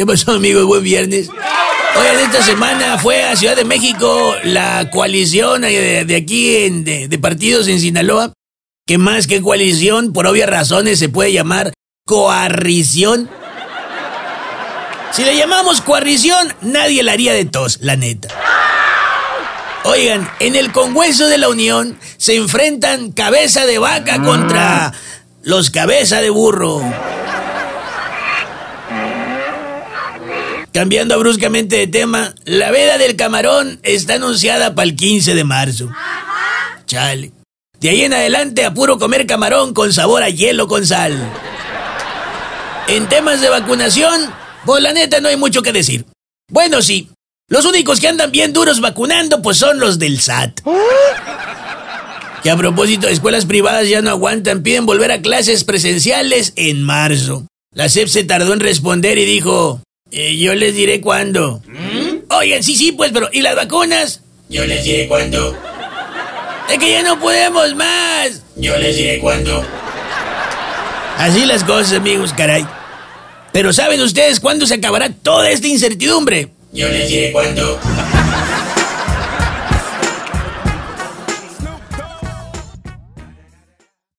¿Qué pasó, amigo? Buen viernes. Oigan, esta semana fue a Ciudad de México la coalición de, de aquí en, de, de partidos en Sinaloa, que más que coalición, por obvias razones, se puede llamar coarrición. Si le llamamos coarrición, nadie la haría de tos, la neta. Oigan, en el Congreso de la Unión se enfrentan cabeza de vaca contra los cabeza de burro. Cambiando bruscamente de tema, la veda del camarón está anunciada para el 15 de marzo. Chale. De ahí en adelante a puro comer camarón con sabor a hielo con sal. En temas de vacunación, pues la neta no hay mucho que decir. Bueno, sí. Los únicos que andan bien duros vacunando, pues son los del SAT. Que a propósito, escuelas privadas ya no aguantan, piden volver a clases presenciales en marzo. La SEP se tardó en responder y dijo, eh, yo les diré cuándo. Oigan, sí, sí, pues, pero ¿y las vacunas? Yo les diré cuándo. Es que ya no podemos más. Yo les diré cuándo. Así las cosas, amigos, caray. Pero ¿saben ustedes cuándo se acabará toda esta incertidumbre? Yo les diré cuándo.